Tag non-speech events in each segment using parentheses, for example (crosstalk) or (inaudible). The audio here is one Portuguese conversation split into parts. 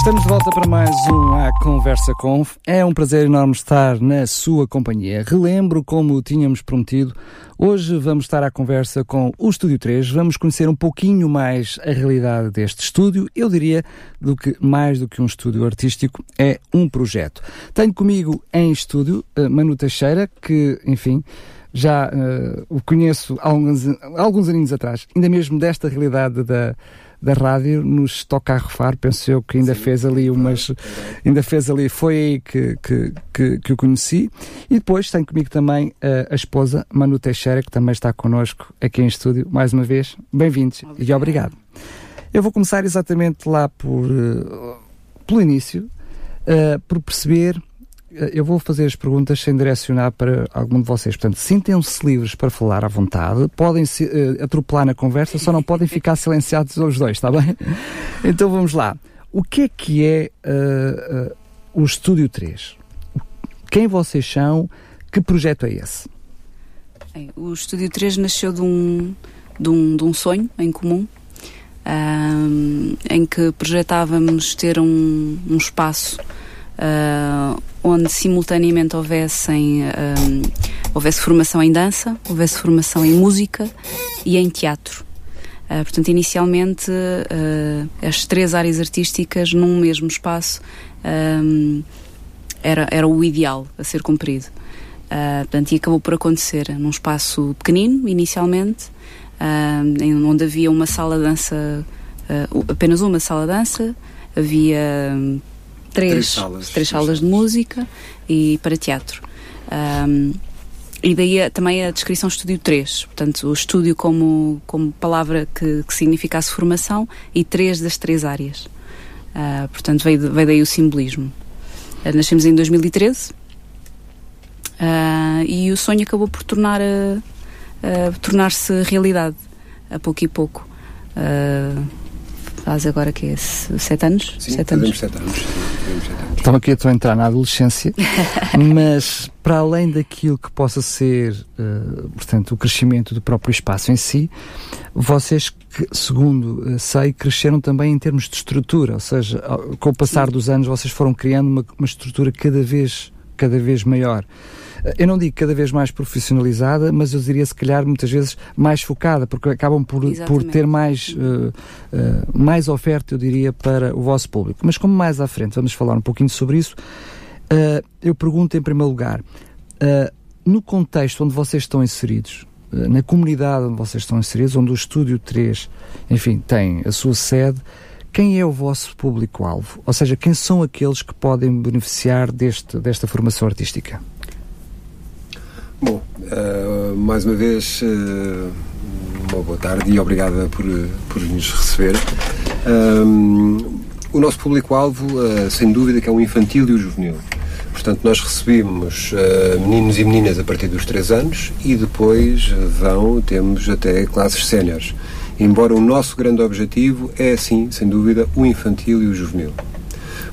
Estamos de volta para mais um A Conversa Com. É um prazer enorme estar na sua companhia. Relembro, como tínhamos prometido, hoje vamos estar à conversa com o Estúdio 3. Vamos conhecer um pouquinho mais a realidade deste estúdio. Eu diria do que mais do que um estúdio artístico, é um projeto. Tenho comigo em estúdio uh, Manu Teixeira, que, enfim, já uh, o conheço há alguns, há alguns aninhos atrás, ainda mesmo desta realidade da da rádio nos toca a refar, penso eu que ainda Sim, fez ali umas, ainda fez ali, foi aí que, que, que, que o conheci. E depois tenho comigo também uh, a esposa Manu Teixeira, que também está connosco aqui em estúdio, mais uma vez. Bem-vindos e obrigado. Eu vou começar exatamente lá por, uh, pelo início, uh, por perceber eh, eu vou fazer as perguntas sem direcionar para algum de vocês. Portanto, sintem-se livres para falar à vontade, podem se, uh, atropelar na conversa, só não podem ficar (laughs) silenciados os dois, está bem? Então vamos lá. O que é que é uh, uh, o Estúdio 3? Quem vocês são? Que projeto é esse? O Estúdio 3 nasceu de um, de um, de um sonho em comum, em que projetávamos ter um, um espaço uh, onde simultaneamente houvessem, um, houvesse formação em dança, houvesse formação em música e em teatro. Uh, portanto, inicialmente, uh, as três áreas artísticas num mesmo espaço um, era, era o ideal a ser cumprido. Uh, portanto, e acabou por acontecer num espaço pequenino, inicialmente, uh, onde havia uma sala de dança, apenas uma sala de dança, havia três, três salas, três salas de música e para teatro. Um, e daí também a descrição estúdio 3, portanto, o estúdio como, como palavra que, que significasse formação e três das três áreas. Uh, portanto, veio, veio daí o simbolismo. Uh, nascemos em 2013 uh, ah, e o sonho acabou por tornar tornar-se realidade a pouco e pouco. Faz agora que é sete anos? Sim, sete anos. Sete anos. Estava aqui a entrar na adolescência, (laughs) mas para além daquilo que possa ser, uh, portanto, o crescimento do próprio espaço em si, vocês, segundo uh, sei, cresceram também em termos de estrutura, ou seja, com o passar Sim. dos anos vocês foram criando uma, uma estrutura cada vez, cada vez maior eu não digo cada vez mais profissionalizada, mas eu diria se calhar muitas vezes mais focada, porque acabam por, por ter mais, uh, uh, mais oferta, eu diria, para o vosso público. Mas como mais à frente vamos falar um pouquinho sobre isso, uh, eu pergunto em primeiro lugar, no contexto onde vocês estão inseridos, na comunidade onde vocês estão inseridos, onde o Estúdio 3, enfim, tem a sua sede, quem é o vosso público-alvo? Ou seja, quem são aqueles que podem beneficiar deste, desta formação artística? Bom, uh, mais uma vez, uh, uma boa tarde e obrigada por, por nos receber. Um, eh, o nosso público-alvo, uh, sem dúvida, que é o infantil e o juvenil. Portanto, nós recebemos meninos e meninas a partir dos 3 anos e depois vão, temos até classes séniores. Embora o nosso grande objetivo é, sim, sem dúvida, o infantil e o juvenil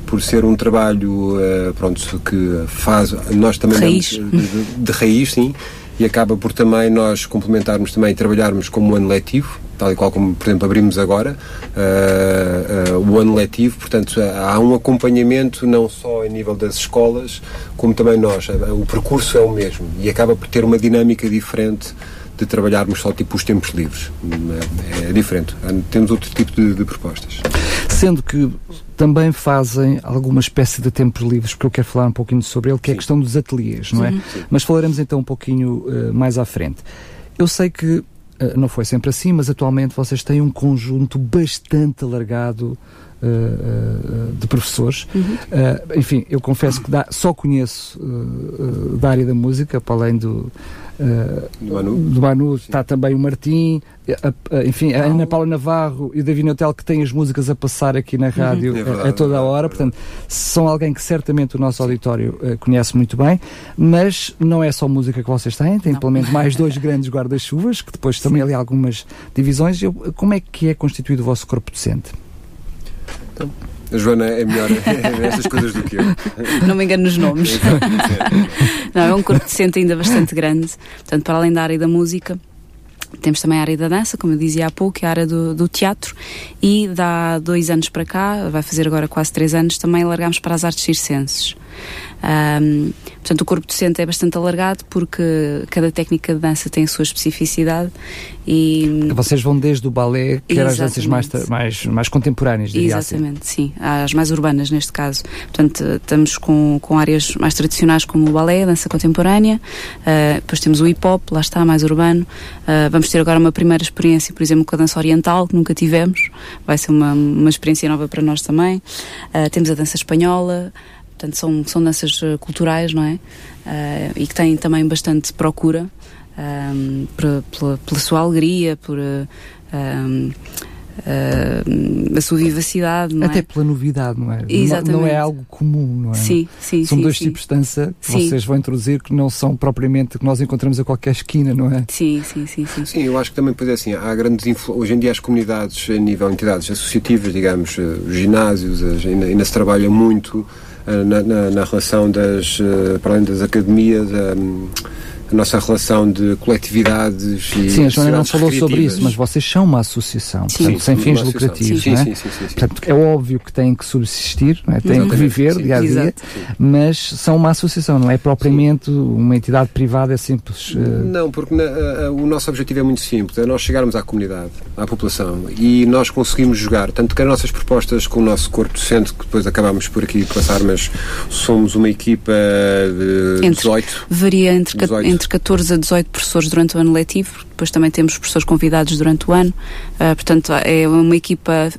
por ser um trabalho uh, pronto, que faz. Nós também raiz. De, de, de, raiz, sim, e acaba por também nós complementarmos também e trabalharmos como um ano letivo, tal e qual como, por exemplo, abrimos agora uh, uh, o ano letivo. Portanto, há um acompanhamento não só a nível das escolas, como também nós. O percurso é o mesmo e acaba por ter uma dinâmica diferente de trabalharmos só tipo os tempos livres. É, é diferente. Temos outro tipo de, de, propostas. Sendo que também fazem alguma espécie de tempos livres, porque eu quero falar um pouquinho sobre ele, que Sim. é a questão dos ateliês, não é? Sim. Mas falaremos então um pouquinho uh, mais à frente. Eu sei que uh, não foi sempre assim, mas atualmente vocês têm um conjunto bastante alargado Uh, uh, de professores. Uhum. Uh, enfim, eu confesso que dá, só conheço da área da música, para além do, do Manu, do Manu está também o Martim, a, a, enfim, a Ana Paula Navarro e o David Hotel que têm as músicas a passar aqui na rádio uhum. é verdade, a, toda a hora, é portanto, são alguém que certamente o nosso auditório uh, conhece muito bem, mas não é só música que vocês têm, tem pelo menos mais dois (laughs) grandes guarda-chuvas, que depois também ali algumas divisões. Eu, como é que é constituído o vosso corpo docente? Então, A Joana é melhor (laughs) nestas coisas do que eu. Não me engano nos nomes. (laughs) Não, é um corpo docente ainda bastante grande. Portanto, para além da área da música, temos também a área da dança, como eu dizia há pouco, a área do, do, teatro e dá dois anos para cá, vai fazer agora quase três anos, também largamos para as artes circenses. Um, portanto, o corpo docente é bastante alargado porque cada técnica de dança tem a sua especificidade e... Vocês vão desde o balé, que eram as danças mais, mais, mais contemporâneas, diria assim. Exatamente, assim. sim. As mais urbanas, neste caso. Portanto, estamos com, com áreas mais tradicionais como o balé, a dança contemporânea, uh, depois temos o hip-hop, lá está, mais urbano. Uh, vamos ter agora uma primeira experiência, por exemplo, com a dança oriental, que nunca tivemos. Vai ser uma, uma experiência nova para nós também. Uh, temos a dança espanhola, Portanto, são, são danças eh, culturais, não é? Uh, e que têm também bastante procura um, ehm, pela, pela, sua alegria, por. Um, ehm, uh, a sua vivacidade. Não Até é? pela novidade, não é? Exatamente. Não, não, é algo comum, não é? Sim, sim. São sim, dois sim. tipos de dança que sim. vocês vão introduzir que não são propriamente que nós encontramos a qualquer esquina, não é? Sim, sim, sim. Sim, sim eu acho que também, pois é assim, há grandes influ... hoje em dia as comunidades, a nível de entidades associativas, digamos, os ginásios, ainda, ainda se trabalha muito eh, na, na, na, relação das, eh, para além das academias, um, a nossa relação de coletividades e Sim, a Joana não falou sobre isso, mas vocês são uma associação, sim. portanto, sem fins lucrativos, sim, não é? Sim, sim, sim, Portanto, é óbvio que têm que subsistir, é? têm que viver dia a dia, mas são uma associação, não é propriamente uma entidade privada, é simples. Uh... Não, porque na, a, o nosso objetivo é muito simples, é nós chegarmos à comunidade, à população, e nós conseguimos jogar, tanto que as nossas propostas com o nosso corpo docente, que depois acabámos por aqui passar, mas somos uma equipa de entre, 18. Varia entre, 18 entre 14 a 18 professores durante o ano letivo, depois também temos professores convidados durante o ano, uh, portanto é uma equipa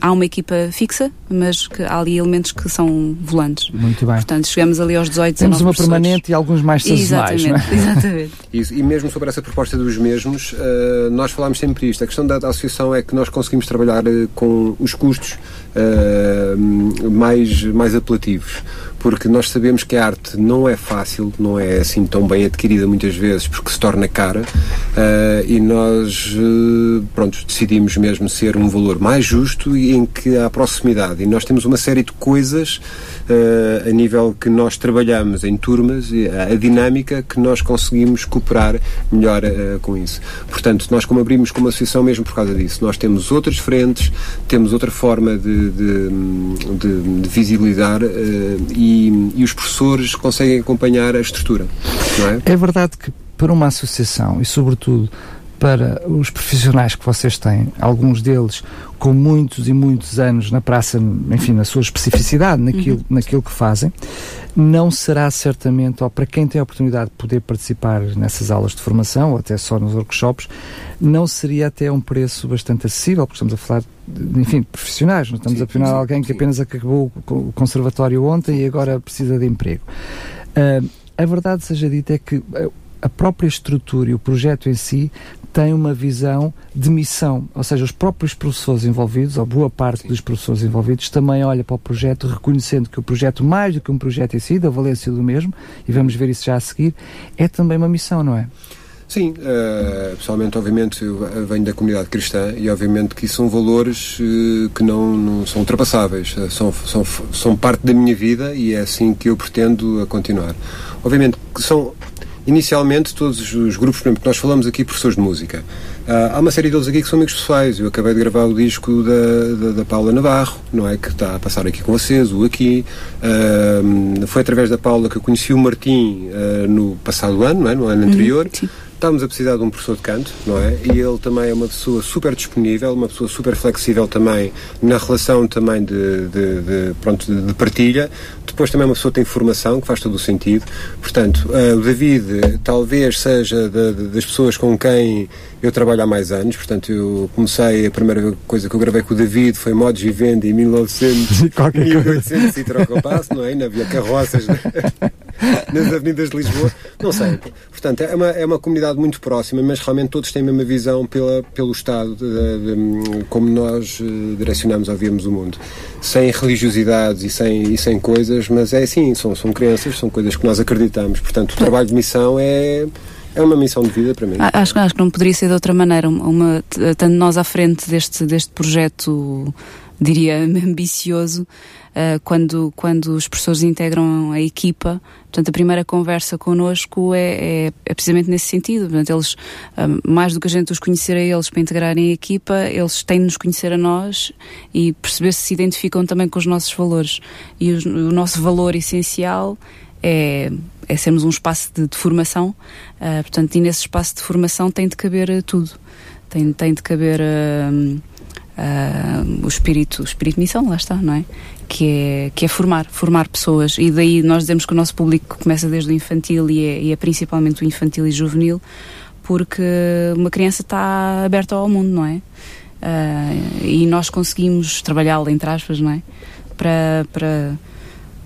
há uma equipa fixa, mas que há ali elementos que são volantes. Muito bem. Portanto, chegamos ali aos 18, Temos uma professores. permanente e alguns mais sazonais, exatamente, não é? (laughs) Exatamente. Isso, e mesmo sobre essa proposta dos mesmos, uh, nós falámos sempre isto. A questão da, da, associação é que nós conseguimos trabalhar uh, com os custos uh, mais, mais apelativos porque nós sabemos que a arte não é fácil, não é assim tão bem adquirida muitas vezes, porque se torna cara, uh, e nós, uh, pronto, decidimos mesmo ser um valor mais justo e em que há proximidade. E nós temos uma série de coisas uh, a nível que nós trabalhamos em turmas, a, a dinâmica que nós conseguimos cooperar melhor com isso. Portanto, nós como abrimos como associação mesmo por causa disso, nós temos outras frentes, temos outra forma de, de, de, de visibilizar e e, os professores conseguem acompanhar a estrutura. Não é? é verdade que para uma associação e, sobretudo, para os profissionais que vocês têm, alguns deles com muitos e muitos anos na praça, enfim, na sua especificidade, naquilo, uhum. naquilo que fazem, não será certamente, ou para quem tem a oportunidade de poder participar nessas aulas de formação, ou até só nos workshops, não seria até um preço bastante acessível, porque estamos a falar, de, enfim, de profissionais, não estamos sim, a apenas alguém que apenas acabou o conservatório ontem e agora precisa de emprego. Uh, a verdade seja dita é que a própria estrutura e o projeto em si tem uma visão de missão, ou seja, os próprios professores envolvidos, ou boa parte Sim. dos professores envolvidos, também olha para o projeto reconhecendo que o projeto, mais do que um projeto em si, da valência do mesmo, e vamos ver isso já a seguir, é também uma missão, não é? Sim, uh, pessoalmente, obviamente, eu venho da comunidade cristã e, obviamente, que são valores uh, que não, não, são ultrapassáveis, uh, são, são, são parte da minha vida e é assim que eu pretendo continuar. Obviamente, que são inicialmente todos os grupos, por exemplo, que nós falamos aqui, professores de música. Uh, há uma série deles aqui que são amigos pessoais. Eu acabei de gravar o disco da, da, da, Paula Navarro, não é? Que está a passar aqui com vocês, o aqui. Uh, foi através da Paula que eu conheci o Martim uh, no passado ano, não é? no ano uhum, anterior. Sim estamos a precisar de um professor de canto, não é? E ele também é uma pessoa super disponível, uma pessoa super flexível também na relação também de, de, de pronto, de, de, partilha. Depois também é uma pessoa que tem formação, que faz todo o sentido. Portanto, uh, o David talvez seja das pessoas com quem eu trabalho há mais anos, portanto, eu comecei, a primeira coisa que eu gravei com o David foi Modos (laughs) e Venda em 1900, 1800 e troca o passo, não é? Ainda havia carroças (laughs) (laughs) nas avenidas de Lisboa, não sei. Portanto, é uma, é uma comunidade muito próxima, mas realmente todos têm a mesma visão pela, pelo Estado, de, de, como nós eh, direcionamos ou vemos o mundo. Sem religiosidades e sem, e sem coisas, mas é assim, são, são crenças, são coisas que nós acreditamos. Portanto, o trabalho de missão é é uma missão de vida para mim. Acho, acho que não poderia ser de outra maneira. Uma, estando nós à frente deste, deste projeto diria, (laughs) ambicioso uh, quando, quando os professores integram a equipa. Portanto, a primeira conversa connosco é, é, é precisamente nesse sentido. Portanto, eles, uh, mais do que a gente os conhecer a eles para integrarem a equipa, eles têm de nos conhecer a nós e perceber se se identificam também com os nossos valores. E o, o nosso valor essencial é, é sermos um espaço de, de formação, uh, portanto, e nesse espaço de formação tem de caber tudo. Tem, tem de caber uh, o espírito, o espírito de missão, lá está, não é? Que é, que é formar, formar pessoas. E daí nós dizemos que o nosso público começa desde o infantil e é, e é principalmente o infantil e juvenil, porque uma criança está aberta ao mundo, não é? Uh, e nós conseguimos trabalhá-la, entre aspas, não é? Para, para,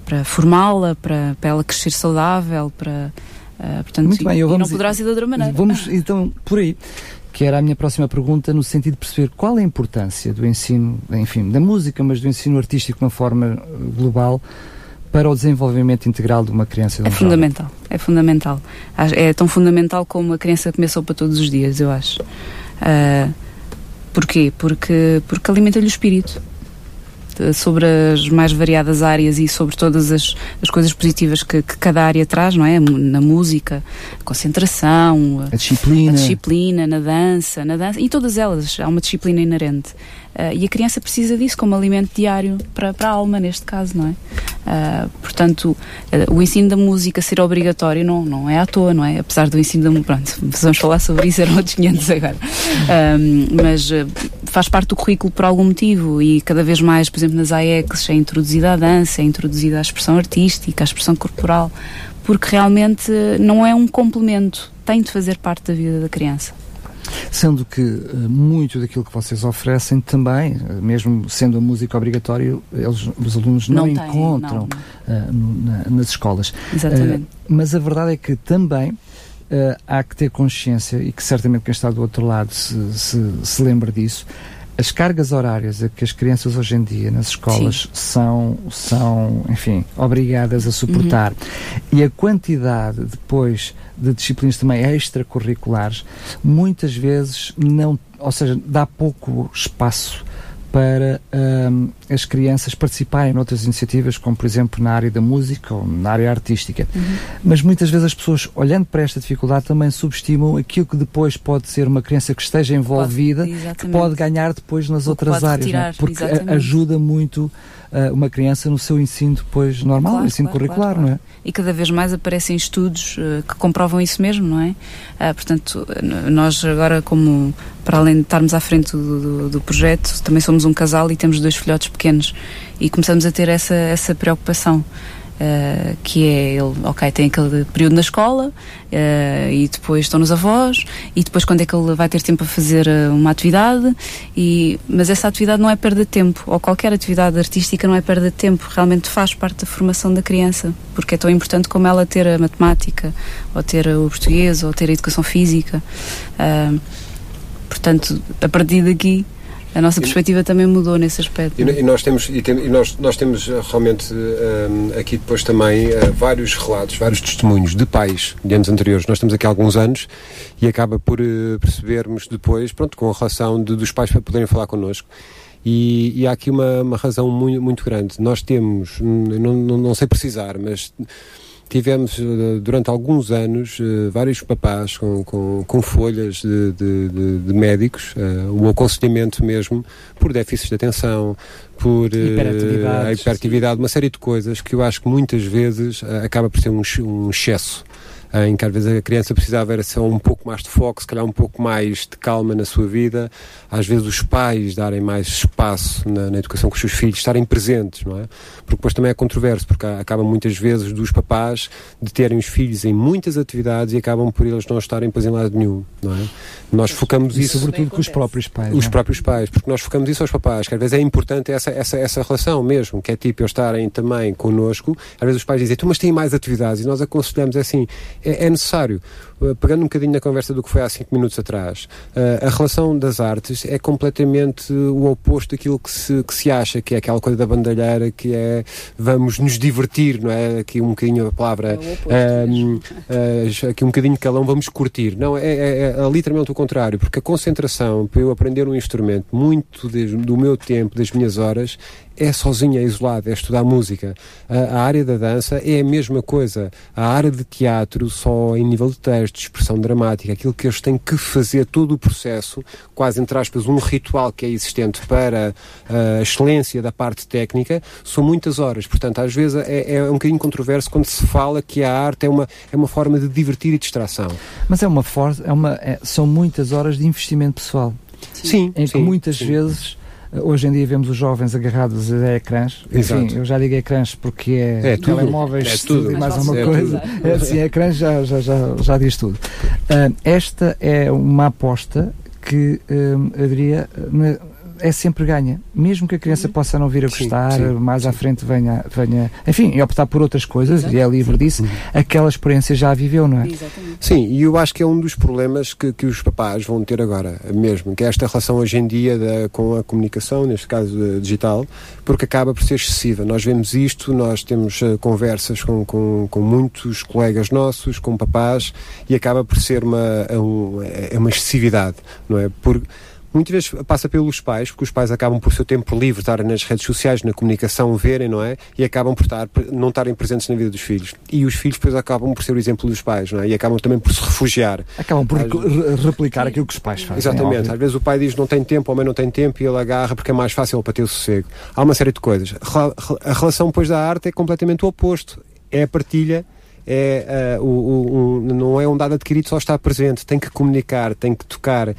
para formá-la, para, para ela crescer saudável, para. Uh, portanto, Muito bem, e, vamos, e não poderá ser de outra maneira. Vamos então por aí que era a minha próxima pergunta, no sentido de perceber qual é a importância do ensino, enfim, da música, mas do ensino artístico de uma forma eh, global para o desenvolvimento integral de uma criança. De um é fundamental, jovem. é fundamental. É tão fundamental como a criança comer sopa todos os dias, eu acho. Uh, porquê? Porque, porque alimenta-lhe o espírito sobre as mais variadas áreas e sobre todas as, as coisas positivas que, que, cada área traz, não é? Na música, a concentração, a disciplina, a disciplina na dança, na dança, e todas elas, há uma disciplina inerente. Uh, e a criança precisa disso como alimento diário para, para a alma, neste caso, não é? Uh, portanto, uh, o ensino da música ser obrigatório não, não é à toa, não é? Apesar do ensino da música, pronto, (laughs) vamos falar sobre isso, eram outros 500 agora. mas faz parte do currículo por algum motivo e cada vez mais, por exemplo, nas AECs é introduzida a dança, é introduzida a expressão artística, a expressão corporal, porque realmente não é um complemento, tem de fazer parte da vida da criança. Sendo que uh, muito daquilo que vocês oferecem também, uh, mesmo sendo a música obrigatória, eles, os alunos não, não encontram não, não. Uh, na, nas escolas. Exatamente. mas a verdade é que também há que ter consciência, e que certamente quem está do outro lado se, se, se lembra disso, as cargas horárias a que as crianças hoje em dia nas escolas são, são, enfim, obrigadas a suportar uhum. e a quantidade depois de disciplinas também extracurriculares, muitas vezes não, ou seja, dá pouco espaço para um, as crianças participarem noutras iniciativas, como por exemplo na área da música ou na área artística. Uhum. Mas muitas vezes as pessoas, olhando para esta dificuldade, também subestimam aquilo que depois pode ser uma criança que esteja envolvida, pode, que pode ganhar depois nas outras áreas, é? retirar, porque exatamente. ajuda muito uh, uma criança no seu ensino depois normal, claro, ensino claro, curricular, claro, não é? E cada vez mais aparecem estudos uh, que comprovam isso mesmo, não é? Uh, portanto, nós agora, como para além de estarmos à frente do, do, do, projeto, também somos um casal e temos dois filhotes pequenos e começamos a ter essa, essa preocupação. Uh, que é ele, ok, tem aquele período na escola uh, e depois estão nos avós e depois quando é que ele vai ter tempo a fazer uh, uma atividade e, mas essa atividade não é perda de tempo ou qualquer atividade artística não é perda de tempo, realmente faz parte da formação da criança, porque é tão importante como ela ter a matemática ou ter o português ou ter a educação física portanto, a partir daqui a nossa perspectiva também mudou nesse aspecto. E, e nós temos, e, tem, e, nós, nós temos eh, realmente um, eh, aqui depois também uh, vários relatos, vários testemunhos de pais de anos anteriores. Nós estamos aqui há alguns anos e acaba por uh, percebermos depois, pronto, com a relação de, dos pais para poderem falar connosco. E, e há aqui uma, uma razão muito, muito grande. Nós temos, hum, não, não, não sei precisar, mas tivemos eh, durante alguns anos eh, vários papás com, com, com folhas de, de, de, de médicos, uh, o aconselhamento mesmo por déficits de atenção, por hiperatividade, uma série de coisas que eu acho que muitas vezes acaba por ser um, um excesso em que às vezes a criança precisava era só um pouco mais de foco, se calhar um pouco mais de calma na sua vida, às vezes os pais darem mais espaço na, na educação com os seus filhos, estarem presentes, não é? Porque depois também é controverso, porque acaba muitas vezes dos papás de terem os filhos em muitas atividades e acabam por eles não estarem depois em lado nenhum, não é? Nós focamos e isso... sobretudo com os próprios pais. Os é? próprios pais, porque nós focamos isso aos papais, que às vezes é importante essa, essa, essa relação mesmo, que é tipo eles estarem também connosco, às vezes os pais dizem, tu mas têm mais atividades, e nós aconselhamos é assim, é, é necessário. Uh, pegando um bocadinho na conversa do que foi há cinco minutos atrás, uh, a relação das artes é completamente o oposto daquilo que se, que se acha, que é aquela coisa da bandalheira, que é vamos nos divertir, não é? Aqui um bocadinho a palavra, é uh, aqui um bocadinho de calão, vamos curtir. Não, é, é, é, literalmente o contrário, porque a concentração para eu aprender um instrumento, muito de, do meu tempo, das minhas horas, é sozinha, é isolada, é estudar música. A, a, área da dança é a mesma coisa. A área de teatro, só em nível de texto, de expressão dramática, aquilo que eles têm que fazer, todo o processo, quase entre aspas, um ritual que é existente para a excelência da parte técnica, são muitas horas. Portanto, às vezes é, é um bocadinho controverso quando se fala que a arte é uma, é uma forma de divertir e distração. Mas é uma força, é uma, é, são muitas horas de investimento pessoal. Sim. Em que muitas sim. vezes Hoje em dia vemos os jovens agarrados a ecrãs. Exato. Enfim, eu já digo ecrãs porque é, é telemóveis é tudo. e mais alguma é coisa. É, assim, ecrãs já, já, já, já diz tudo. Uh, esta é uma aposta que, uh, eu diria, é sempre ganha. Mesmo que a criança uhum. possa não vir a gostar, sim, sim, mais sim. à frente venha, venha, enfim, e optar por outras coisas, Exato. e é livre disso, uhum. aquela experiência já a viveu, não é? Exatamente. Sim, e eu acho que é um dos problemas que, que os papás vão ter agora, mesmo, que é esta relação hoje em dia da, com a comunicação, neste caso digital, porque acaba por ser excessiva. Nós vemos isto, nós temos uh, conversas com, com, com, muitos colegas nossos, com papás, e acaba por ser uma, uma, é uma excessividade, não é? Porque muitas vezes passa pelos pais, porque os pais acabam por seu tempo livre estarem nas redes sociais, na comunicação, verem, não é? E acabam por estar, não estarem presentes na vida dos filhos. E os filhos depois acabam por ser o exemplo dos pais, não é? E acabam também por se refugiar. Acabam por Às... replicar aquilo que os pais fazem. Exatamente. É Às vezes o pai diz não tem tempo, a mãe não tem tempo e ele agarra porque é mais fácil para ter o sossego. Há uma série de coisas. A relação depois da arte é completamente o oposto. É a partilha é, uh, o, o, não é um dado adquirido só estar presente, tem que comunicar, tem que tocar, uh,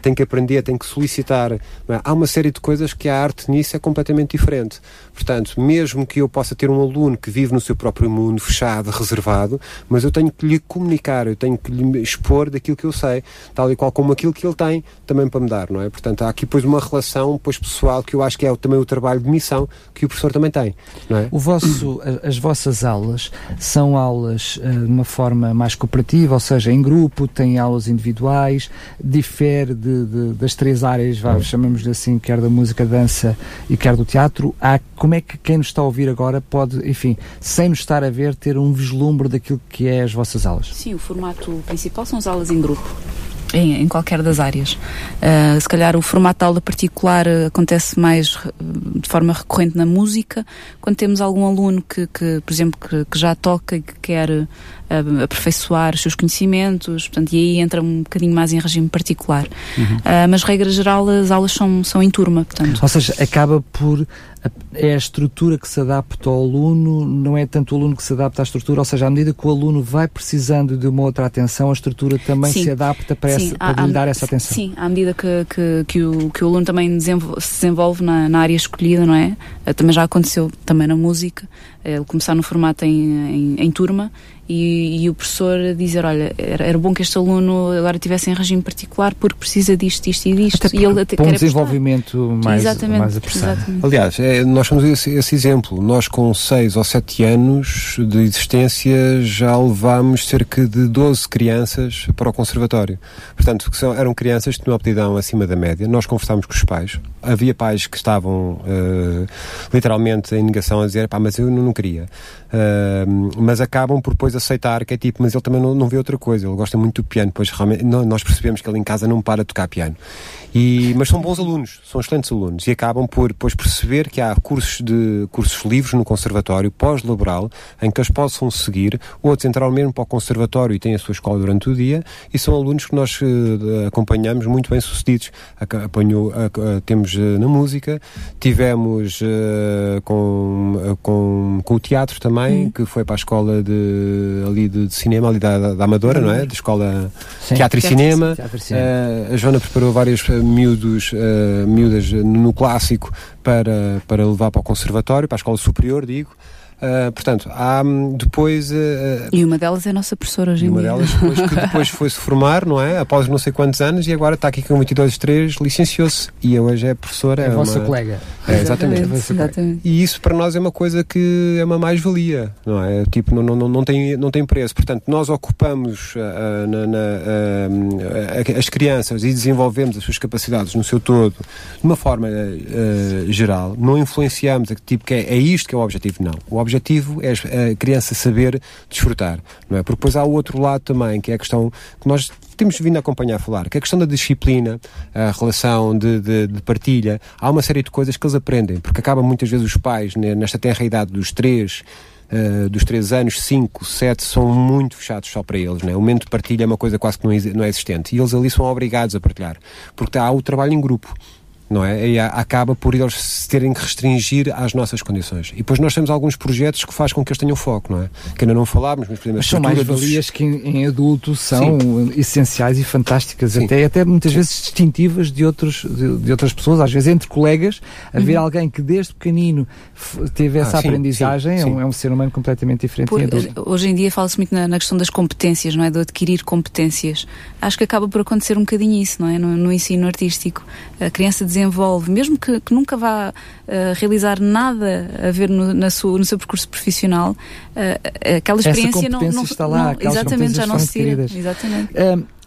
tem que aprender, tem que solicitar. É? Há uma série de coisas que a arte nisso é completamente diferente. Portanto, mesmo que eu possa ter um aluno que vive no seu próprio mundo, fechado, reservado, mas eu tenho que lhe comunicar, eu tenho que lhe expor daquilo que eu sei, tal e qual como aquilo que ele tem, também para me dar, não é? Portanto, há aqui depois uma relação depois pessoal que eu acho que é também o trabalho de missão que o professor também tem, não é? O vosso, as vossas aulas são aulas uh, de uma forma mais cooperativa, ou seja, em grupo, tem aulas individuais, difere de, de, das três áreas, vá, chamamos assim, quer da música, dança e quer do teatro. Há como é que quem nos está a ouvir agora pode, enfim, sem nos estar a ver, ter um vislumbre daquilo que é as vossas aulas? Sim, o formato principal são as aulas em grupo. Em, em, qualquer das áreas. Uh, se calhar o formato aula particular uh, acontece mais uh, de forma recorrente na música, quando temos algum aluno que, que por exemplo, que, que, já toca e que quer aperfeiçoar os seus conhecimentos, portanto, e aí entra um bocadinho mais em regime particular. Uhum. mas, regra geral, as aulas são, são em turma, portanto. Ou seja, acaba por é a estrutura que se adapta ao aluno, não é tanto o aluno que se adapta à estrutura, ou seja, à medida que o aluno vai precisando de uma outra atenção, a estrutura também sim. se adapta para, sim, essa, para lhe dar essa atenção. Sim, à medida que, que, que, o, que o aluno também desenvolve, se desenvolve na, na área escolhida, não é? Eh, também já aconteceu também na música, ele começar no formato em, em, em turma e, e, o professor dizer, olha, era, era, bom que este aluno agora tivesse em regime particular porque precisa disto, isto e disto. Até e ele até um desenvolvimento mais, exatamente, mais apressado. Exatamente. Aliás, é, nós temos esse, esse, exemplo. Nós com 6 ou 7 anos de existência já levámos cerca de 12 crianças para o conservatório. Portanto, são, eram crianças que tinham aptidão acima da média. Nós conversámos com os pais. Havia pais que estavam uh, literalmente em negação a dizer, pá, mas eu não, não queria. Uh, mas acabam por depois aceitar que é tipo, mas ele também não, não vê outra coisa, ele gosta muito do piano, pois realmente nós percebemos que ele em casa não para de tocar piano. E, mas são bons alunos, são excelentes alunos e acabam por depois perceber que há cursos de cursos livres no conservatório pós-laboral em que eles possam seguir, outros entraram mesmo para o conservatório e têm a sua escola durante o dia e são alunos que nós uh, acompanhamos muito bem sucedidos. Apanhou, uh, temos uh, na música, tivemos com, com, com o teatro também, uhum. que foi para a escola de, ali de, de cinema, ali da, da Amadora, não é? Da escola Sim. Teatro e Cinema. Teatro e cinema. a Joana preparou vários miúdos, uh, miúdas no clássico para, para levar para o conservatório, para a escola superior, digo. Uh, portanto, há hum, depois. Uh, e uma delas é a nossa professora hoje em Uma dia. delas depois, que (laughs) depois foi-se formar, não é? Após não sei quantos anos e agora está aqui com 22, 3, licenciou-se e hoje é professora. É, é a vossa uma... colega. É, exatamente. Exatamente, exatamente. E isso para nós é uma coisa que é uma mais-valia, não é? Tipo, não, não, não, tem, não tem preço. Portanto, nós ocupamos uh, na, na, uh, as crianças e desenvolvemos as suas capacidades no seu todo de uma forma uh, geral. Não influenciamos, tipo, que é, é isto que é o objetivo, não. O objetivo é a criança saber desfrutar, não é? Porque depois há o outro lado também, que é a questão que nós temos vindo a acompanhar a falar, que é a questão da disciplina, a relação de, de, de, partilha, há uma série de coisas que eles aprendem, porque acabam muitas vezes os pais, nesta tenra idade dos três, uh, dos três anos, cinco, sete, são muito fechados só para eles, né? o momento de partilha é uma coisa quase que não não é existente, e eles ali são obrigados a partilhar, porque há o trabalho em grupo não é? E acaba por eles se terem que restringir às nossas condições. E depois nós temos alguns projetos que faz com que eles tenham foco, não é? Que ainda não falámos, mas, por exemplo, mas são mais valias dos... que em, em adulto são Sim. essenciais e fantásticas, até, até muitas Sim. vezes distintivas de, outros, de, de, outras pessoas, às vezes entre colegas, haver uhum. alguém que desde pequenino teve essa ah, aprendizagem sim, é, um, é, um, ser humano completamente diferente. Por, hoje em dia fala-se muito na, na, questão das competências, não é? Do adquirir competências. Acho que acaba por acontecer um bocadinho isso, não é? No, no ensino artístico. A criança desenvolve, mesmo que, que nunca vá uh, realizar nada a ver no, na sua, no seu percurso profissional, uh, aquela experiência não, não, está lá, não exatamente já não se tira. Exatamente.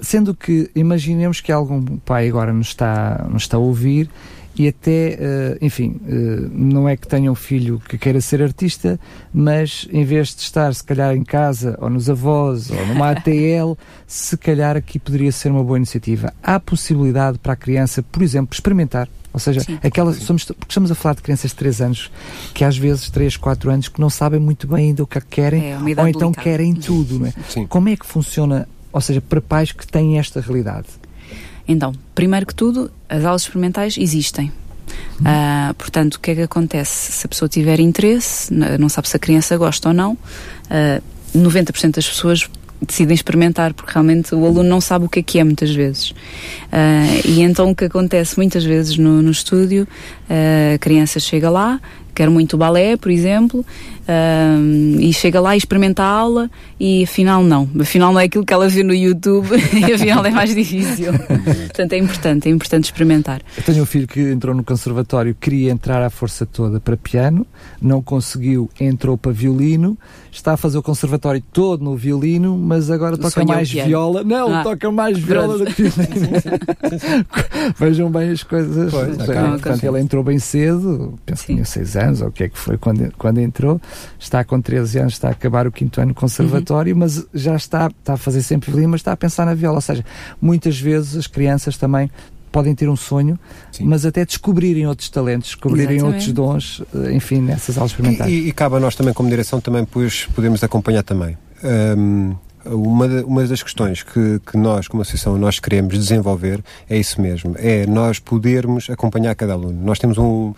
Sendo que imaginemos que algum pai agora nos está, nos está a ouvir e até, uh, enfim, uh, não é que tenha um filho que queira ser artista, mas em vez de estar se calhar em casa ou nos avós ou numa (laughs) ATL, se calhar aqui poderia ser uma boa iniciativa. Há possibilidade para a criança, por exemplo, experimentar. Ou seja, Sim. aquelas, somos, porque estamos a falar de crianças de 3 anos, que às vezes 3, 4 anos, que não sabem muito bem ainda o que querem, é, ou então delicada. querem tudo. Não é? Como é que funciona, ou seja, para pais que têm esta realidade? Então, primeiro que tudo, as aulas experimentais existem. Uh, portanto, o que é que acontece? Se a pessoa tiver interesse, não sabe se a criança gosta ou não, uh, ah, 90% das pessoas decidem experimentar, porque realmente o aluno não sabe o que é que é muitas vezes. Uh, e então o que acontece muitas vezes no, no estúdio, a criança chega lá, quer muito balé, por exemplo, um, e chega lá e experimenta a aula e afinal não. Afinal não é aquilo que ela vê no YouTube (laughs) e afinal é mais difícil. (laughs) Portanto, é importante, é importante experimentar. Eu tenho um filho que entrou no conservatório, queria entrar à força toda para piano, não conseguiu, entrou para violino, está a fazer o conservatório todo no violino, mas agora toca mais viola. Não, ah, toca mais viola do que (laughs) violino. Vejam bem as coisas. Pois, okay. Portanto, ele entrou bem cedo, penso que tinha 6 anos, ou o que é que foi quando, quando entrou está com 13 anos, está a acabar o quinto ano no conservatório, uhum. mas já está, está a fazer sempre violino, mas está a pensar na viola. Ou seja, muitas vezes as crianças também podem ter um sonho, Sim. mas até descobrirem outros talentos, descobrirem Exatamente. outros dons, eh, enfim, nessas aulas experimentais. E, e, e, cabe a nós também, como direção, também pois, podemos acompanhar também. Um, uma, uma das questões que, que nós, como associação, nós queremos desenvolver é isso mesmo, é nós podermos acompanhar cada aluno. Nós temos um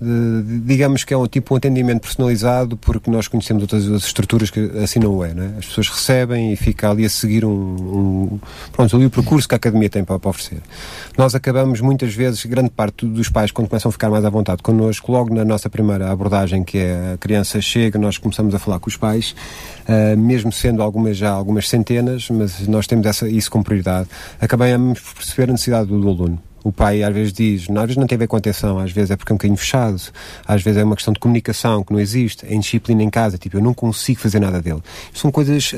digamos que é um tipo de atendimento personalizado porque nós conhecemos outras, estruturas que assim não é, não é? As pessoas recebem e fica ali a seguir um, um pronto, ali o percurso que a academia tem para, para, oferecer. Nós acabamos muitas vezes, grande parte dos pais, quando começam a ficar mais à vontade connosco, logo na nossa primeira abordagem, que é a criança chega, nós começamos a falar com os pais, uh, mesmo sendo algumas já algumas centenas, mas nós temos essa, isso com prioridade, acabamos por perceber a necessidade do, do aluno o pai às vezes diz, às vezes não tem a ver com atenção, às vezes é porque é um bocadinho fechado, às vezes é uma questão de comunicação que não existe, é indisciplina em casa, tipo, eu não consigo fazer nada dele. São coisas uh,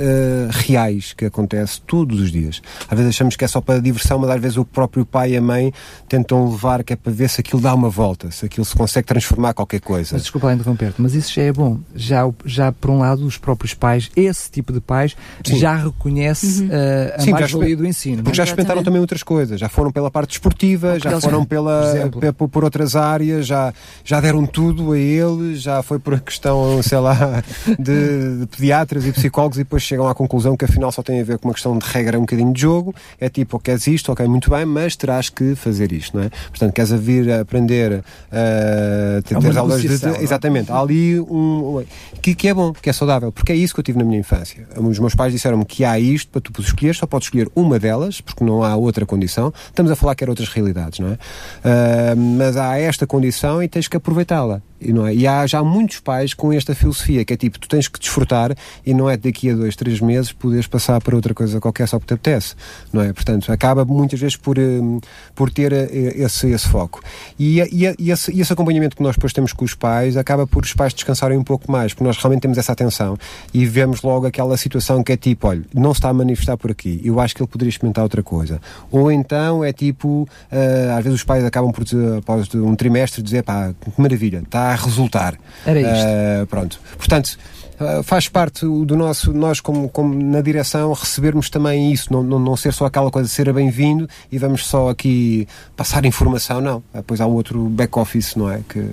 reais que acontecem todos os dias. Às vezes achamos que é só para diversão, mas às vezes o próprio pai e a mãe tentam levar que é para ver se aquilo dá uma volta, se aquilo se consegue transformar qualquer coisa. Mas desculpa lá interromper-te, mas isso já é bom. Já, já por um lado, os próprios pais, esse tipo de pais, Sim. já reconhece uhum. uh, a mais-valia do ensino. Porque já experimentaram também outras coisas, já foram pela parte já foram (laughs) pela, por, por, outras áreas, já, já deram tudo a ele, já foi por a questão, sei lá, (laughs) de, de, pediatras e psicólogos e depois chegam à conclusão que afinal só tem a ver com uma questão de regra um bocadinho de jogo, é tipo, queres isto, ok, muito bem, mas terás que fazer isto, não é? Portanto, queres a vir a aprender uh, ter, ter aulas de, de, é? Exatamente, há ali um, que, que é bom, que é saudável, porque é isso que eu tive na minha infância. Os meus pais disseram-me que há isto para tu escolher, só podes escolher uma delas, porque não há outra condição. Estamos a falar que era outras realidades, não é? Uh, mas há esta condição e tens que aproveitá-la. Não é? e há já muitos pais com esta filosofia, que é tipo, tu tens que desfrutar e não é daqui a dois, três meses poderes passar para outra coisa qualquer só porque te apetece, não é? Portanto, acaba muitas vezes por, um, por ter uh, esse, esse foco. E, e, e, esse, esse acompanhamento que nós depois temos com os pais acaba por os pais descansarem um pouco mais, porque nós realmente temos essa atenção e vemos logo aquela situação que é tipo, olha, não se está a manifestar por aqui, eu acho que ele poderia experimentar outra coisa. Ou então é tipo, uh, às vezes os pais acabam por, após um trimestre, dizer, pá, que maravilha, está a resultar. Era isto. Uh, pronto. Portanto, uh, faz parte do nosso, nós como, como na direção, recebermos também isso, não, não, não ser só aquela coisa de ser bem-vindo e vamos só aqui passar informação, não. Depois há um outro back-office, não é? Que,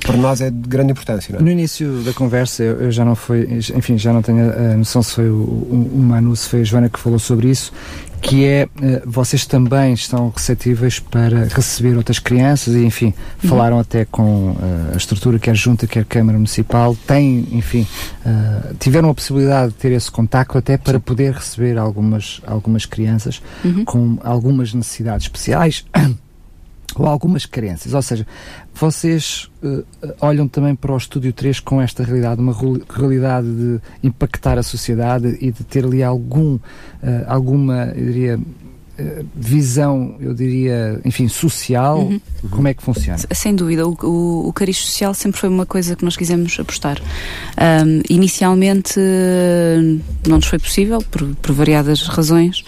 que, para nós é de grande importância. É? No início da conversa, eu, eu, já não foi, enfim, já não tenho a noção se foi o, o, o Manu, se foi a Joana que falou sobre isso, que é eh, vocês também estão receptíveis para receber outras crianças e enfim uhum. falaram até com uh, a estrutura quer junta quer câmara municipal têm enfim uh, tiveram a possibilidade de ter esse contacto até para poder receber algumas algumas crianças uhum. com algumas necessidades especiais ou algumas carências. Ou seja, vocês uh, olham também para o Estúdio 3 com esta realidade, uma realidade de impactar a sociedade e de ter ali algum, uh, alguma, eu diria, uh, visão, eu diria, enfim, social, uhum. como é que funciona? Sem dúvida, o, o, o cariz social sempre foi uma coisa que nós quisemos apostar. Um, inicialmente não nos foi possível, por, por variadas razões,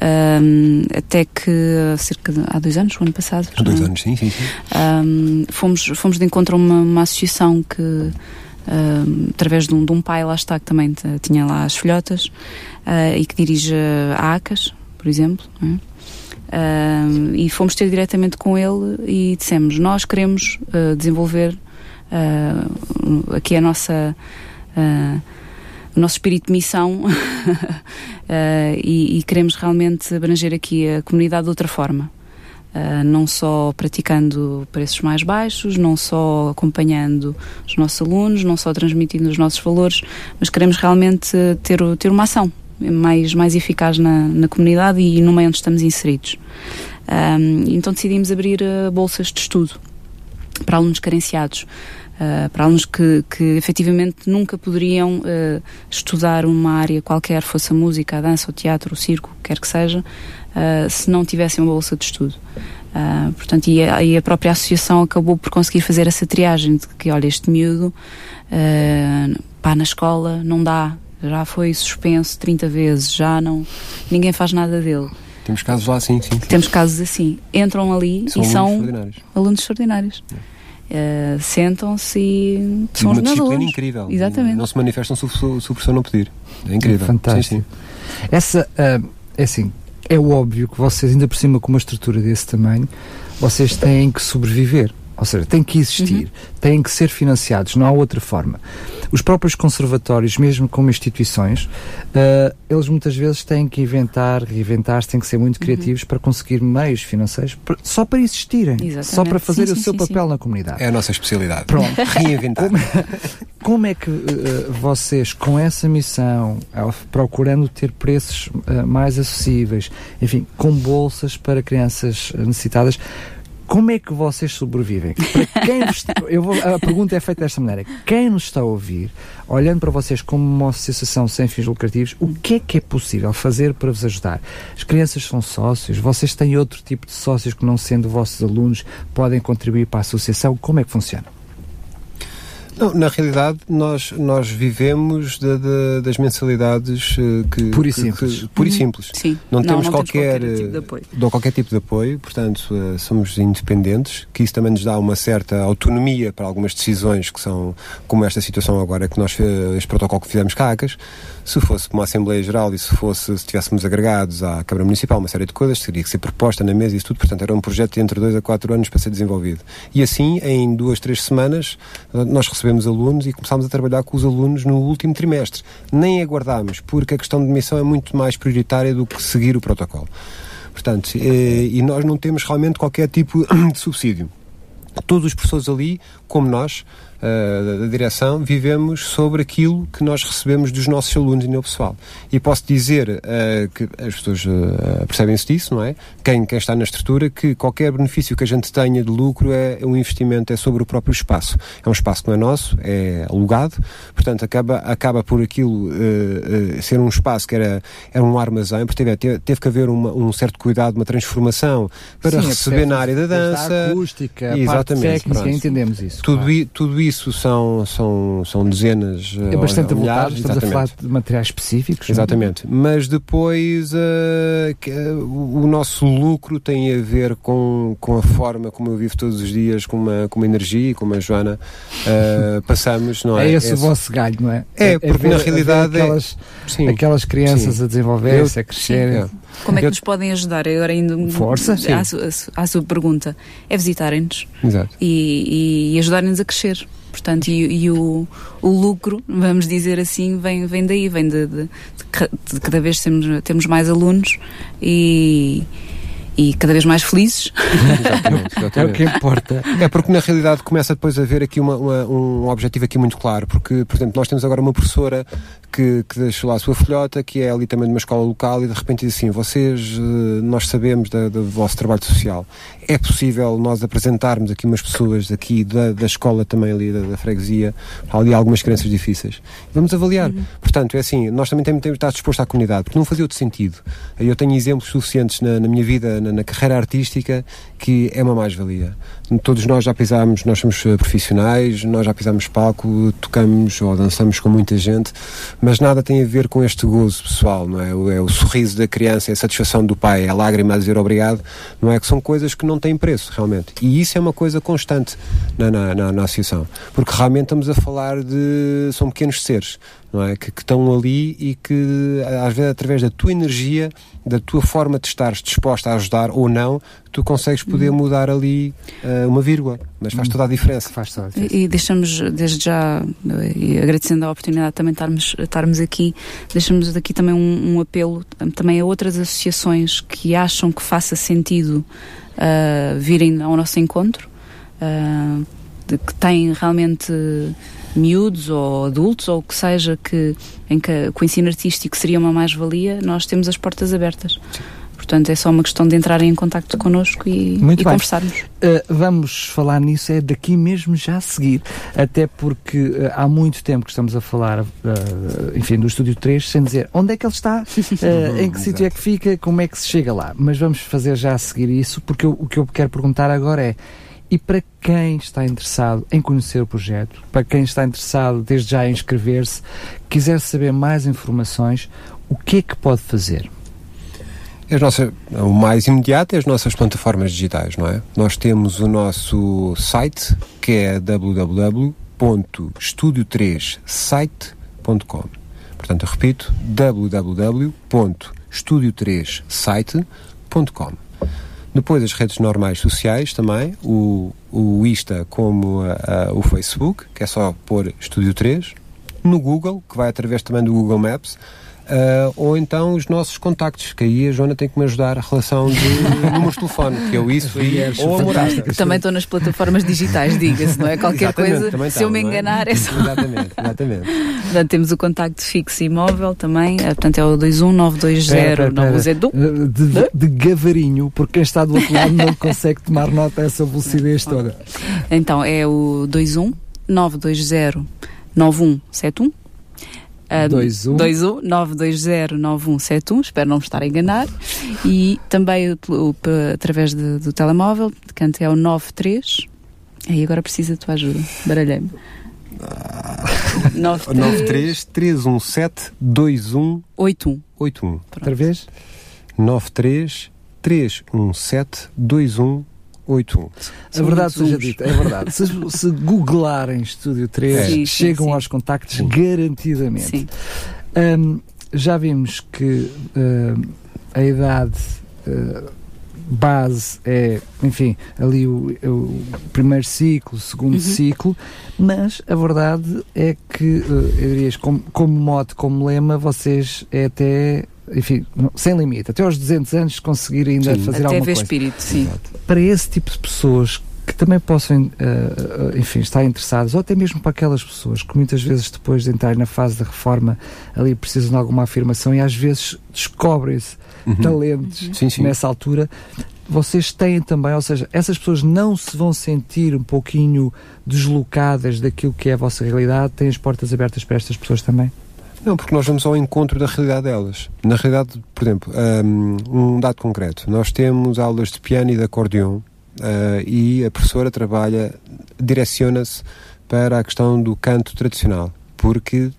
um, até que cerca de, há dois anos, o ano passado. Há dois anos, sim, sim. sim. Um, fomos, fomos de encontro a uma, uma associação que, através de um, de um, pai, lá está, que também tinha lá as filhotas uh, e que dirige a ACAS, por exemplo. Uh, e fomos ter diretamente com ele e dissemos: Nós queremos uh, desenvolver uh, aqui a nossa o nosso espírito de missão uh, (laughs) e, e, queremos realmente abranger aqui a comunidade de outra forma. Uh, não só praticando preços mais baixos, não só acompanhando os nossos alunos, não só transmitindo os nossos valores, mas queremos realmente ter, ter uma ação mais, mais eficaz na, na comunidade e no meio onde estamos inseridos. Um, então decidimos abrir bolsas de estudo para alunos carenciados. Uh, para alunos que, que efetivamente nunca poderiam uh, estudar uma área qualquer, fosse a música, a dança, o teatro, o circo, quer que seja, uh, se não tivessem uma bolsa de estudo. portanto, e a, e a, própria associação acabou por conseguir fazer essa triagem de que, olha, este miúdo, pá, na escola não dá, já foi suspenso 30 vezes, já não, ninguém faz nada dele. Temos casos lá assim, sim. sim. Temos casos assim. Entram ali são e são extraordinários. alunos extraordinários. É. Uh, sentam-se e são uma disciplina incrível. Exatamente. Não se manifestam se o professor não pedir. É incrível. Fantástico. Sim, sim. Essa, uh, é assim, é óbvio que vocês, ainda por cima com uma estrutura desse tamanho, vocês têm que sobreviver. Ou seja, têm que existir, uhum. têm que ser financiados, não há outra forma. Os próprios conservatórios, mesmo como instituições, uh, eles muitas vezes têm que inventar, reinventar, têm que ser muito uhum. criativos uhum. para conseguir meios financeiros para, só para existirem, Exatamente. só para fazer sim, o sim, seu sim, papel na comunidade. É a nossa especialidade. Pronto. (laughs) Reinventar. Como, como, é que uh, vocês, com essa missão, procurando ter preços uh, mais acessíveis, enfim, com bolsas para crianças necessitadas, como é que vocês sobrevivem? Para quem (laughs) eu vou, a pergunta é feita desta maneira. Quem nos está a ouvir, olhando para vocês como uma associação sem fins lucrativos, o que é que é possível fazer para vos ajudar? As crianças são sócios, vocês têm outro tipo de sócios que não sendo vossos alunos podem contribuir para a associação. Como é que funciona? Não, na realidade, nós, nós vivemos de, de, das mensalidades eh, que. Pura e simples. Que, pura e uhum. simples. Sim. Não, não temos não qualquer, qualquer, tipo de apoio. Qualquer tipo de apoio, portanto, uh, somos independentes, que isso também nos dá uma certa autonomia para algumas decisões que são, como esta situação agora, que nós, este protocolo que fizemos cacas, se fosse uma Assembleia Geral e se fosse, se estivéssemos agregados à Câmara Municipal, uma série de coisas, teria que ser proposta na mesa e isso tudo, portanto, era um projeto de entre dois a quatro anos para ser desenvolvido. E assim, em duas, três semanas, nós recebemos alunos e começámos a trabalhar com os alunos no último trimestre. Nem aguardámos, porque a questão de missão é muito mais prioritária do que seguir o protocolo. Portanto, eh, e nós não temos realmente qualquer tipo (clears throat) de subsídio todos os professores ali como nós, uh, da direção, vivemos sobre aquilo que nós recebemos dos nossos alunos e nível pessoal. E posso dizer uh, que as pessoas uh, percebem-se disso, não é? Quem, quem está na estrutura, que qualquer benefício que a gente tenha de lucro é, é um investimento, é sobre o próprio espaço. É um espaço que não é nosso, é alugado, portanto acaba, acaba por aquilo ser um espaço que era, era um armazém, porque teve, teve que haver uma, um certo cuidado, uma transformação para Sim, receber na área da dança. A acústica, a Exatamente, parte técnica, entendemos isso. Tudo, claro. tudo isso isso são, são, são dezenas. É bastante milhares, estamos exatamente. a falar de materiais específicos. É? Exatamente. Não? Mas depois uh, o nosso lucro tem a ver com, com a forma como eu vivo todos os dias, com uma, com uma energia e como a Joana uh, (laughs) passamos, não é? É esse é o vosso galho, não é? É, é porque ver, na realidade. Aquelas, sim, aquelas crianças sim. a desenvolver-se, a crescerem. Como é que nos podem ajudar? Agora indo Força, à, à, sua pergunta. É visitarem-nos e, e ajudarem-nos a crescer. Portanto, e, e o, o, lucro, vamos dizer assim, vem, vem daí, vem de, de, de, de cada vez temos, temos mais alunos e e cada vez mais felizes. Exatamente, (laughs) exatamente. É o que importa. É porque na realidade começa depois a haver aqui uma, uma, um objetivo aqui muito claro, porque, por exemplo, nós temos agora uma professora que, que deixou lá a sua filhota, que é ali também de uma escola local, e de repente diz assim: vocês, eh, nós sabemos da, do vosso trabalho social. É possível nós apresentarmos aqui umas pessoas aqui da, da escola também ali da, da freguesia, ali algumas crianças difíceis. Vamos avaliar. Uhum. Portanto, é assim, nós também temos, temos de estar dispostos à comunidade, porque não fazia outro sentido. Eu tenho exemplos suficientes na, na minha vida, na, na carreira artística, que é uma mais-valia. Todos nós já pisámos, nós somos eh, profissionais, nós já pisámos palco, tocamos ou dançamos com muita gente, mas nada tem a ver com este gozo pessoal, não é? O, é o sorriso da criança, é a satisfação do pai, é a lágrima a dizer obrigado, não é? Que são coisas que não têm preço, realmente. E isso é uma coisa constante na, na, na, na associação, porque realmente estamos a falar de. são pequenos seres não é? Que, que, estão ali e que, às vezes, através da tua energia, da tua forma de estares disposta a ajudar ou não, tu consegues poder uhum. mudar ali uh, uma vírgula, mas faz uhum. toda a diferença. Faz toda a diferença. E, e deixamos, desde já, e agradecendo a oportunidade de também estarmos, estarmos aqui, deixamos daqui também um, um apelo também a outras associações que acham que faça sentido uh, virem ao nosso encontro, uh, de, que têm realmente miúdos ou adultos ou o que seja que, em que, o ensino artístico seria uma mais-valia, nós temos as portas abertas. Sim. Portanto, é só uma questão de entrarem em contato connosco e, e conversarmos. Uh, vamos falar nisso é daqui mesmo já a seguir, até porque uh, há muito tempo que estamos a falar, uh, enfim, do Estúdio 3, sem dizer onde é que ele está, (laughs) em que sítio é que fica, como é que se chega lá. Mas vamos fazer já a seguir isso, porque eu, o que eu quero perguntar agora é e para quem está interessado em conhecer o projeto, para quem está interessado desde já em inscrever-se, quiser saber mais informações, o que é que pode fazer? As nossas, o mais imediato é as nossas plataformas digitais, não é? Nós temos o nosso site que é www.studio3site.com. Portanto, eu repito, www.studio3site.com. Depois as redes normais sociais também, o, o Insta como a, o Facebook, que é só pôr Estúdio 3. No Google, que vai através também do Google Maps, Uh, ou então os nossos contactos, que aí a Joana tem que me ajudar a relação de (laughs) números de telefone, que eu isso aí, ou a morada. Também estou nas platoformas digitais, diga-se, não é? Qualquer exatamente, coisa, se tá, eu me é? enganar é, é só... Exatamente, exatamente. portanto, temos o contacto fixo e móvel também, uh, portanto é o 21920 de, de gavarinho, porque quem está do outro lado não consegue tomar nota dessa velocidade toda. Então é o 21 920 9171 21 21 920 9171, espero não me estar a enganar. E também o, o, através de, do telemóvel, de canto é o 93. Aí agora precisa da tua ajuda, baralhei-me. 93 317 2181. 81. Outra vez? 93 317 2181. 81. A verdade seja dita, é verdade. se, se googlarem Estúdio 3, é. sim, chegam sim, aos contactos sim. garantidamente. Um, já vimos que uh, a idade uh, base é, enfim, ali o, o primeiro ciclo, o segundo uhum. ciclo, mas a verdade é que, uh, eu diria, como, como mote, como lema, vocês é até enfim, sem limite, até aos 200 anos conseguir ainda sim. fazer até alguma ver coisa. espírito, sim. Para esse tipo de pessoas, que também possam, uh, enfim, estar interessados, ou até mesmo para aquelas pessoas que muitas vezes depois de entrar na fase da reforma ali precisam de alguma afirmação e às vezes descobrem-se uhum. talentos uhum. Sim, sim. nessa altura. Vocês têm também, ou seja, essas pessoas não se vão sentir um pouquinho deslocadas daquilo que é a vossa realidade, têm as portas abertas para estas pessoas também? Não, porque nós vamos ao encontro da realidade delas. Na realidade, por exemplo, um, dado concreto. Nós temos aulas de piano e de acordeão uh, e a professora trabalha, direciona-se para a questão do canto tradicional, porque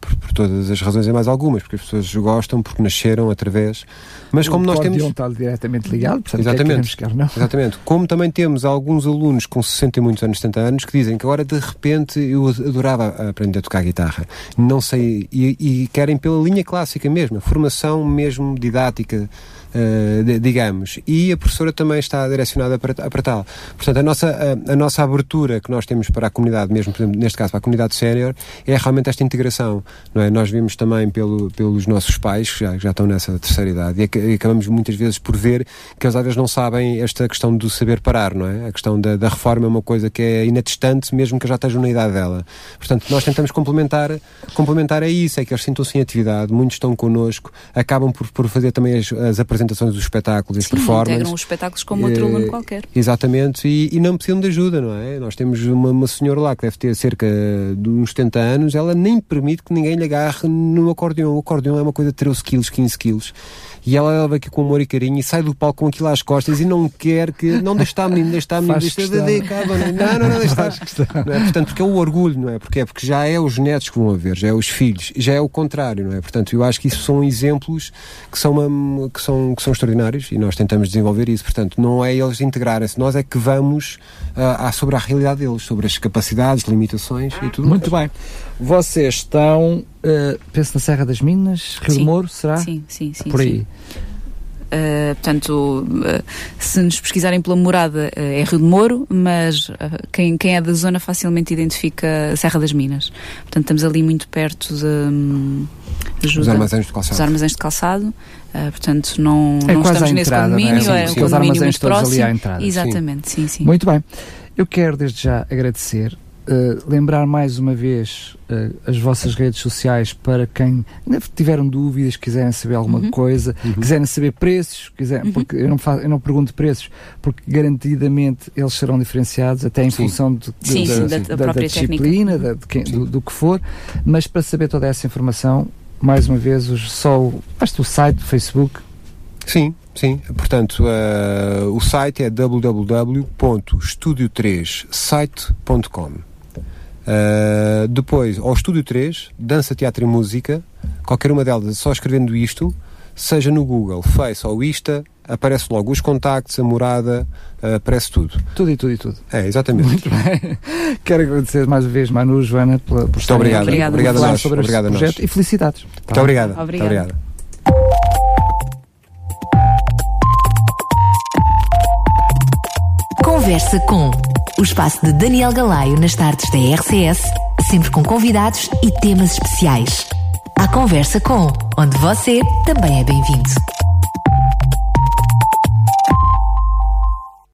por, por, todas as razões e mais algumas, porque as pessoas gostam, porque nasceram através. Mas como nós temos. estar diretamente ligado, portanto, exatamente, quer não. exatamente. Como também temos alguns alunos com 60 e muitos anos, 70 anos, que dizem que agora de repente eu adorava aprender a tocar guitarra, não sei, e, e querem pela linha clássica mesmo, a formação mesmo didática uh, digamos. E a professora também está direcionada para, para tal. Portanto, a nossa, a, a, nossa abertura que nós temos para a comunidade, mesmo neste caso para a comunidade sénior, é realmente esta integração. Não é? Nós vimos também pelo, pelos nossos pais, que já, já estão nessa terceira idade, e, acabamos muitas vezes por ver que eles às vezes não sabem esta questão do saber parar, não é? A questão da, da reforma é uma coisa que é inatestante, mesmo que já estejam na idade dela. Portanto, nós tentamos complementar, complementar a isso, é que eles sintam-se em atividade, muitos estão connosco, acabam por, por fazer também as, as apresentações apresentações dos espetáculos, as performances. integram os espetáculos como outro aluno qualquer. Exatamente, e, e, não precisam de ajuda, não é? Nós temos uma, uma, senhora lá que deve ter cerca de uns 70 anos, ela nem permite que ninguém lhe agarre no acordeão. O acordeão é uma coisa de 13 quilos, 15 quilos e ela leva aqui com amor e carinho e sai do palco com aquilo às costas e não quer que. Não deixa estar, menino, deixa estar, menino, deixa estar. Não, não, não, deixa estar. Não é? Portanto, porque é o orgulho, não é? Porque é porque já é os netos que vão haver, já é os filhos, já é o contrário, não é? Portanto, eu acho que isso são exemplos que são, uma, que são, que são extraordinários e nós tentamos desenvolver isso. Portanto, não é eles integrarem-se, nós é que vamos uh, sobre a realidade deles, sobre as capacidades, limitações e tudo Muito mais. bem. Vocês estão, uh, penso na Serra das Minas, Rio sim. de Moro, será? Sim, sim, sim. Por aí. Uh, portanto, uh, se nos pesquisarem pela morada, uh, é Rio de Moro, mas quem, quem é da zona facilmente identifica a Serra das Minas. Portanto, estamos ali muito perto de, um, Os armazéns de calçado. Os armazéns de calçado. portanto, não, é não estamos nesse entrada, condomínio, é, sim, é o condomínio muito próximo. Exatamente, sim. sim, sim. Muito bem. Eu quero desde já agradecer Uh, lembrar mais uma vez uh, as vossas redes sociais para quem tiveram dúvidas, quiserem saber alguma uhum. coisa, uhum. quiserem saber preços, quiserem, uhum. porque eu não, faço, eu não pergunto preços, porque garantidamente eles serão diferenciados, até em sim. função de, de, sim, sim, da, da, da, da, disciplina, da, de quem, do, do, que for, mas para saber toda essa informação, mais uma vez, os, só o, o site, o Facebook. Sim, Sim, portanto, uh, o site é www.studio3site.com. Uh, depois, ao Estúdio 3, Dança, Teatro e Música, qualquer uma delas, só escrevendo isto, seja no Google, Face ou Insta, aparece logo os contactos, a morada, uh, aparece tudo. Tudo e tudo e tudo. É, exatamente. Muito bem. Quero agradecer mais uma vez, Manu, Joana, por, por Muito obrigado. Obrigado, obrigado a nós. sobre obrigado este projeto e felicidades. Muito obrigado. Muito obrigado. Conversa com o espaço de Daniel Galaio nas tardes da RCS, sempre com convidados e temas especiais. A Conversa com, onde você também é bem-vindo.